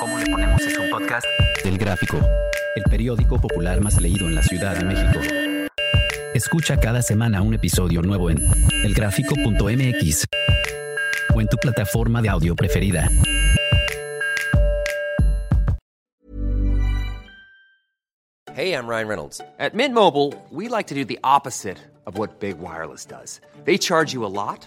¿Cómo le ponemos es un podcast? Del Gráfico, el periódico popular más leído en la Ciudad de México. Escucha cada semana un episodio nuevo en elgráfico.mx o en tu plataforma de audio preferida. Hey, I'm Ryan Reynolds. At Mint Mobile, we like to do the opposite of what Big Wireless does. They charge you a lot,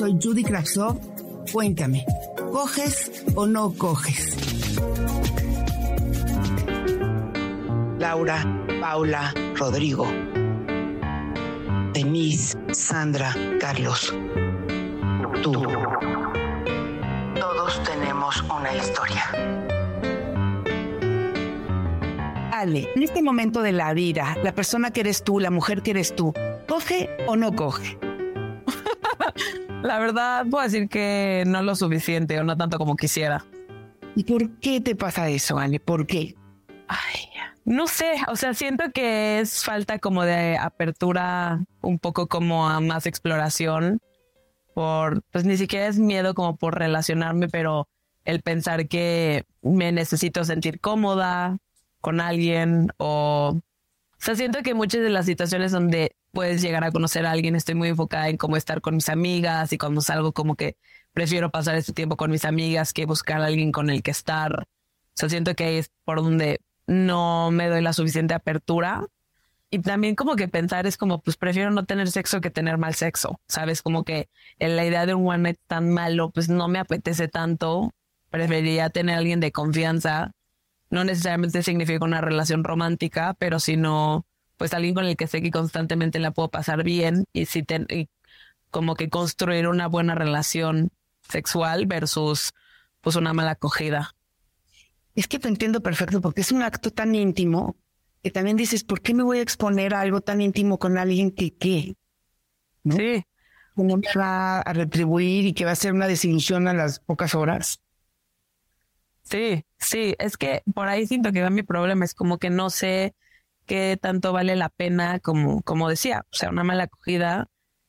Soy Judy Kravsov. Cuéntame, ¿coges o no coges? Laura, Paula, Rodrigo, Denise, Sandra, Carlos, tú. Todos tenemos una historia. Ale, en este momento de la vida, la persona que eres tú, la mujer que eres tú, ¿coge o no coge? La verdad, puedo decir que no lo suficiente o no tanto como quisiera. ¿Y por qué te pasa eso, Ale? ¿Por qué? Ay, no sé, o sea, siento que es falta como de apertura, un poco como a más exploración, por, pues ni siquiera es miedo como por relacionarme, pero el pensar que me necesito sentir cómoda con alguien o, o sea, siento que muchas de las situaciones donde puedes llegar a conocer a alguien, estoy muy enfocada en cómo estar con mis amigas y cuando salgo como que prefiero pasar este tiempo con mis amigas que buscar a alguien con el que estar. O sea, siento que ahí es por donde no me doy la suficiente apertura. Y también como que pensar es como, pues prefiero no tener sexo que tener mal sexo, ¿sabes? Como que la idea de un one night tan malo, pues no me apetece tanto. Preferiría tener a alguien de confianza. No necesariamente significa una relación romántica, pero sino pues alguien con el que sé que constantemente la puedo pasar bien y, si ten, y como que construir una buena relación sexual versus pues una mala acogida. Es que te entiendo perfecto porque es un acto tan íntimo que también dices, ¿por qué me voy a exponer a algo tan íntimo con alguien que qué? ¿No? Sí. Que no me va a retribuir y que va a ser una desilusión a las pocas horas. Sí, sí, es que por ahí siento que va mi problema, es como que no sé qué tanto vale la pena, como, como decía, o sea, una mala acogida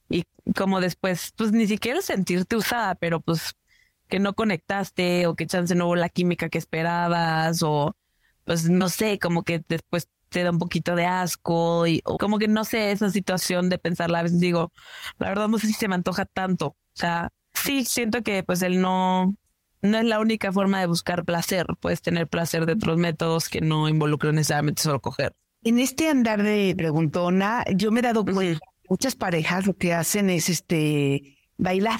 y como después, pues ni siquiera sentirte usada, pero pues que no conectaste o que chance no hubo la química que esperabas o pues no sé, como que después te da un poquito de asco y o como que no sé esa situación de pensarla, a veces digo, la verdad no sé si se me antoja tanto, o sea, sí siento que pues el no no es la única forma de buscar placer, puedes tener placer de otros métodos que no involucran necesariamente solo coger. En este andar de preguntona, yo me he dado cuenta que muchas parejas lo que hacen es este bailar.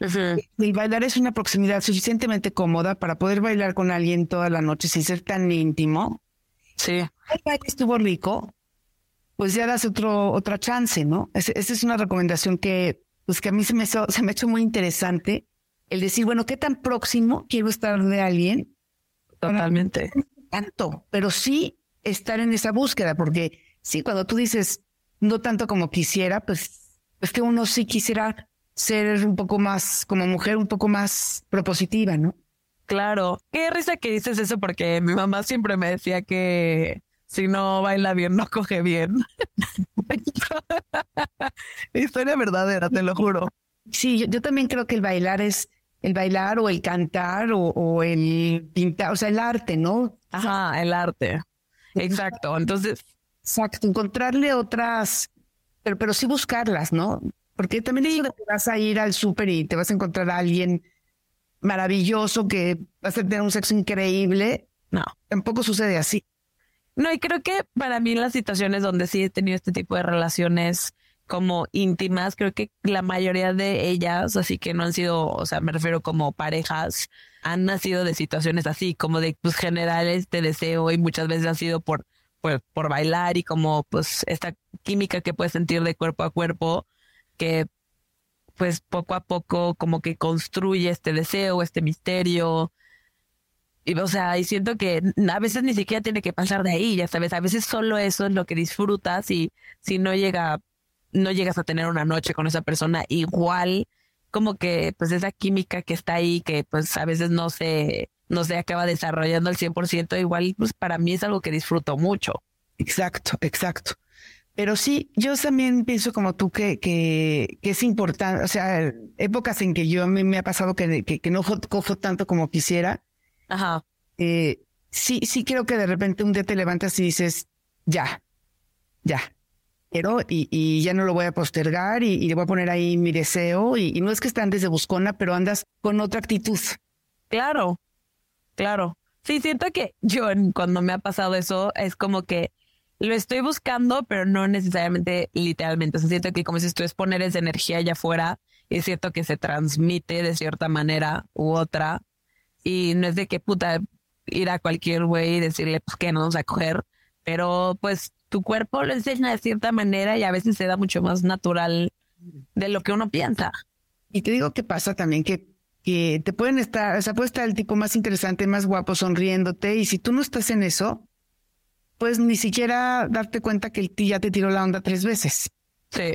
El bailar es una proximidad suficientemente cómoda para poder bailar con alguien toda la noche sin ser tan íntimo. Sí. El baile estuvo rico, pues ya das otro, otra chance, ¿no? Esa es una recomendación que, pues que a mí se me, se me ha hecho muy interesante. El decir, bueno, ¿qué tan próximo quiero estar de alguien? Totalmente. Tanto, pero sí estar en esa búsqueda, porque sí, cuando tú dices no tanto como quisiera, pues es que uno sí quisiera ser un poco más, como mujer, un poco más propositiva, ¿no? Claro. Qué risa que dices eso porque mi mamá siempre me decía que si no baila bien, no coge bien. Historia verdadera, te lo juro. Sí, yo, yo, también creo que el bailar es el bailar o el cantar o, o el pintar, o sea, el arte, ¿no? Ajá, el arte. Exacto. Entonces. Exacto, encontrarle otras, pero, pero sí buscarlas, ¿no? Porque también digo que vas a ir al súper y te vas a encontrar a alguien maravilloso que vas a tener un sexo increíble. No. Tampoco sucede así. No, y creo que para mí las situaciones donde sí he tenido este tipo de relaciones como íntimas, creo que la mayoría de ellas, así que no han sido, o sea, me refiero como parejas, han nacido de situaciones así, como de pues generales de deseo y muchas veces ha sido por, por, por bailar y como pues esta química que puedes sentir de cuerpo a cuerpo, que pues poco a poco como que construye este deseo, este misterio. Y, o sea, y siento que a veces ni siquiera tiene que pasar de ahí, ya sabes, a veces solo eso es lo que disfrutas y si no llega, no llegas a tener una noche con esa persona, igual como que pues esa química que está ahí, que pues a veces no se, no se acaba desarrollando al 100%, igual pues para mí es algo que disfruto mucho. Exacto, exacto. Pero sí, yo también pienso como tú que, que, que es importante, o sea, épocas en que yo a mí me ha pasado que, que, no cojo tanto como quisiera. Ajá. Eh, sí, sí creo que de repente un día te levantas y dices, ya, ya, pero y, y ya no lo voy a postergar y, le voy a poner ahí mi deseo y, no es que andes de buscona, pero andas con otra actitud. Claro, claro. Sí, siento que yo cuando me ha pasado eso es como que lo estoy buscando, pero no necesariamente literalmente. O sea, siento que como si tú es poner esa energía allá afuera es cierto que se transmite de cierta manera u otra. Y no es de que puta ir a cualquier güey y decirle pues que no vamos a coger, pero pues tu cuerpo lo enseña de cierta manera y a veces se da mucho más natural de lo que uno piensa. Y te digo que pasa también que, que te pueden estar, o sea, puede estar el tipo más interesante, más guapo, sonriéndote, y si tú no estás en eso, pues ni siquiera darte cuenta que el tío ya te tiró la onda tres veces. Sí.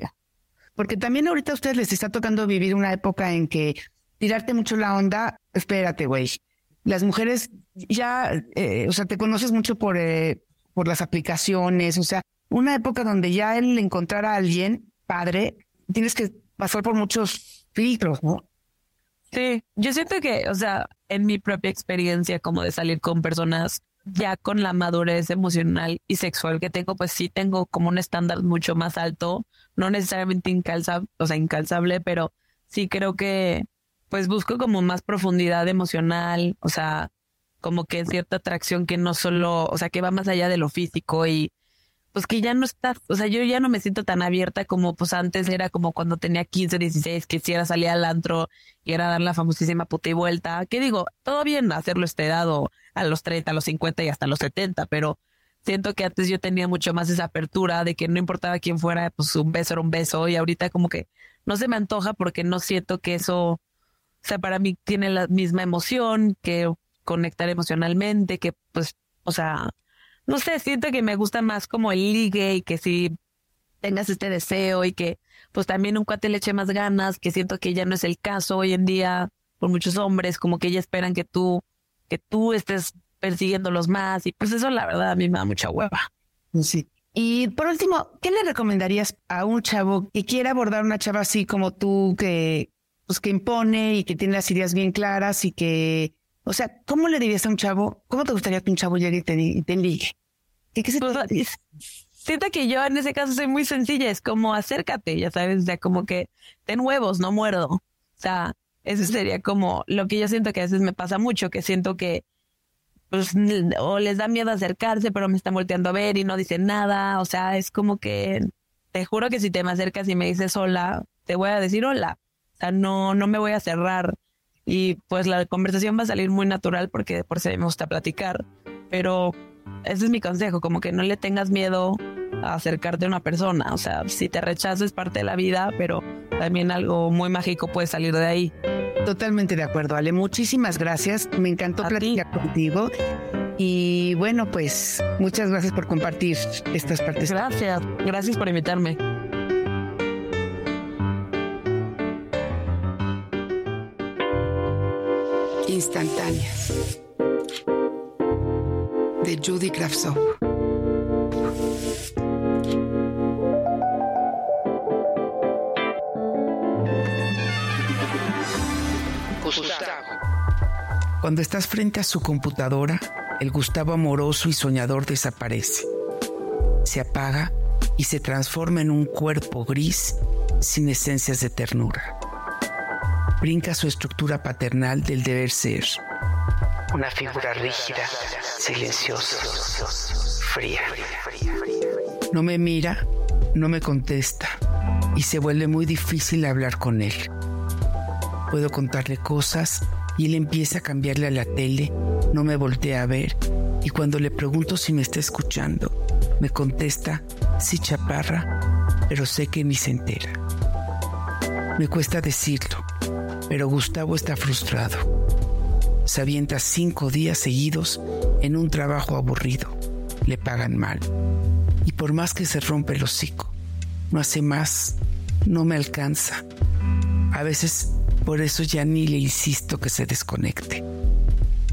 Porque también ahorita a ustedes les está tocando vivir una época en que tirarte mucho la onda, espérate, güey. Las mujeres ya, eh, o sea, te conoces mucho por, eh, por las aplicaciones, o sea, una época donde ya el encontrar a alguien padre, tienes que pasar por muchos filtros, ¿no? Sí, yo siento que, o sea, en mi propia experiencia como de salir con personas ya con la madurez emocional y sexual que tengo, pues sí tengo como un estándar mucho más alto, no necesariamente incalzable, o sea, incalzable, pero sí creo que pues busco como más profundidad emocional, o sea, como que cierta atracción que no solo, o sea, que va más allá de lo físico y pues que ya no está, o sea, yo ya no me siento tan abierta como pues antes era como cuando tenía 15, 16, que si era salir al antro y era dar la famosísima puta y vuelta, que digo, todo bien hacerlo este dado a los 30, a los 50 y hasta los 70, pero siento que antes yo tenía mucho más esa apertura de que no importaba quién fuera, pues un beso era un beso y ahorita como que no se me antoja porque no siento que eso, o sea, para mí tiene la misma emoción que conectar emocionalmente, que pues, o sea, no sé, siento que me gusta más como el ligue y que si tengas este deseo y que pues también un cuate le eche más ganas, que siento que ya no es el caso hoy en día por muchos hombres, como que ya esperan que tú, que tú estés persiguiéndolos más y pues eso la verdad a mí me da mucha hueva. Sí. Y por último, ¿qué le recomendarías a un chavo que quiera abordar una chava así como tú, que pues que impone y que tiene las ideas bien claras y que, o sea, ¿cómo le dirías a un chavo? ¿Cómo te gustaría que un chavo llegue y te, y te ligue? ¿Qué, qué se pues, siento que yo en ese caso soy muy sencilla, es como acércate, ya sabes, o sea, como que ten huevos, no muerdo. O sea, eso sería como lo que yo siento que a veces me pasa mucho, que siento que pues o les da miedo acercarse, pero me están volteando a ver y no dicen nada, o sea, es como que te juro que si te me acercas y me dices hola, te voy a decir hola. O sea, no no me voy a cerrar y pues la conversación va a salir muy natural porque por si me gusta platicar, pero ese es mi consejo, como que no le tengas miedo a acercarte a una persona. O sea, si te rechazas es parte de la vida, pero también algo muy mágico puede salir de ahí. Totalmente de acuerdo, Ale. Muchísimas gracias. Me encantó platicar contigo. Y bueno, pues muchas gracias por compartir estas partes. Gracias. Gracias por invitarme. Instantáneas de Judy Kravtsov. Cuando estás frente a su computadora, el Gustavo amoroso y soñador desaparece. Se apaga y se transforma en un cuerpo gris sin esencias de ternura. Brinca su estructura paternal del deber ser una figura rígida, silenciosa, fría. No me mira, no me contesta y se vuelve muy difícil hablar con él. Puedo contarle cosas y él empieza a cambiarle a la tele, no me voltea a ver y cuando le pregunto si me está escuchando, me contesta, sí chaparra, pero sé que ni se entera. Me cuesta decirlo, pero Gustavo está frustrado. Se avienta cinco días seguidos en un trabajo aburrido. Le pagan mal. Y por más que se rompe el hocico, no hace más, no me alcanza. A veces por eso ya ni le insisto que se desconecte.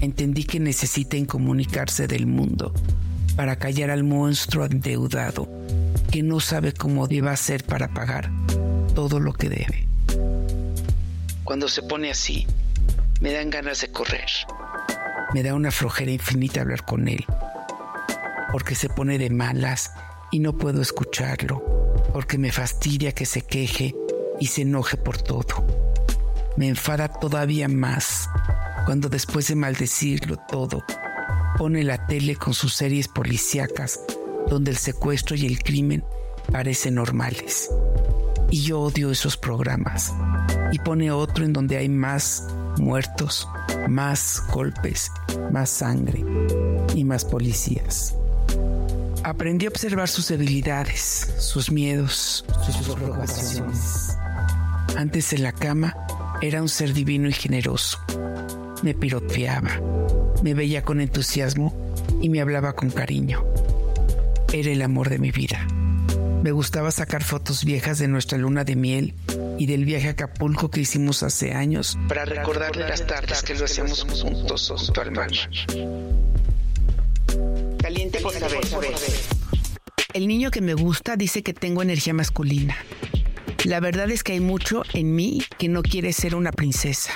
Entendí que necesita incomunicarse del mundo para callar al monstruo endeudado que no sabe cómo deba hacer para pagar todo lo que debe. Cuando se pone así, me dan ganas de correr. Me da una flojera infinita hablar con él, porque se pone de malas y no puedo escucharlo, porque me fastidia que se queje y se enoje por todo. Me enfada todavía más cuando después de maldecirlo todo, pone la tele con sus series policíacas donde el secuestro y el crimen parecen normales. Y yo odio esos programas. Y pone otro en donde hay más muertos, más golpes, más sangre y más policías. Aprendí a observar sus debilidades, sus miedos, sus preocupaciones. Antes en la cama era un ser divino y generoso. Me piroteaba, me veía con entusiasmo y me hablaba con cariño. Era el amor de mi vida. Me gustaba sacar fotos viejas de nuestra luna de miel y del viaje a Acapulco que hicimos hace años para recordarle las tardes que lo hacíamos juntos junto al mar. Caliente por saber. El niño que me gusta dice que tengo energía masculina. La verdad es que hay mucho en mí que no quiere ser una princesa.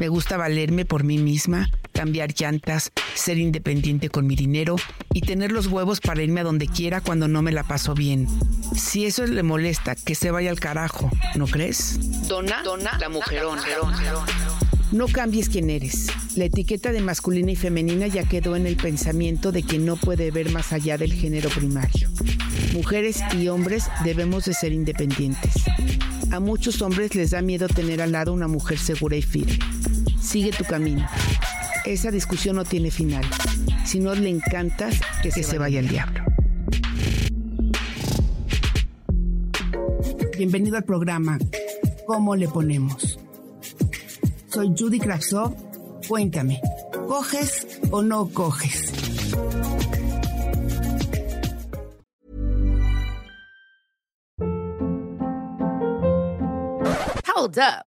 Me gusta valerme por mí misma, cambiar llantas, ser independiente con mi dinero y tener los huevos para irme a donde quiera cuando no me la paso bien. Si eso le molesta, que se vaya al carajo, ¿no crees? Dona, dona, la mujerona. No cambies quién eres. La etiqueta de masculina y femenina ya quedó en el pensamiento de que no puede ver más allá del género primario. Mujeres y hombres debemos de ser independientes. A muchos hombres les da miedo tener al lado una mujer segura y firme. Sigue tu camino. Esa discusión no tiene final. Si no le encantas, que, se, vaya al diablo. Bienvenido al programa ¿Cómo le ponemos? Soy Judy Kravsov. Cuéntame, ¿coges o no coges? Hold up.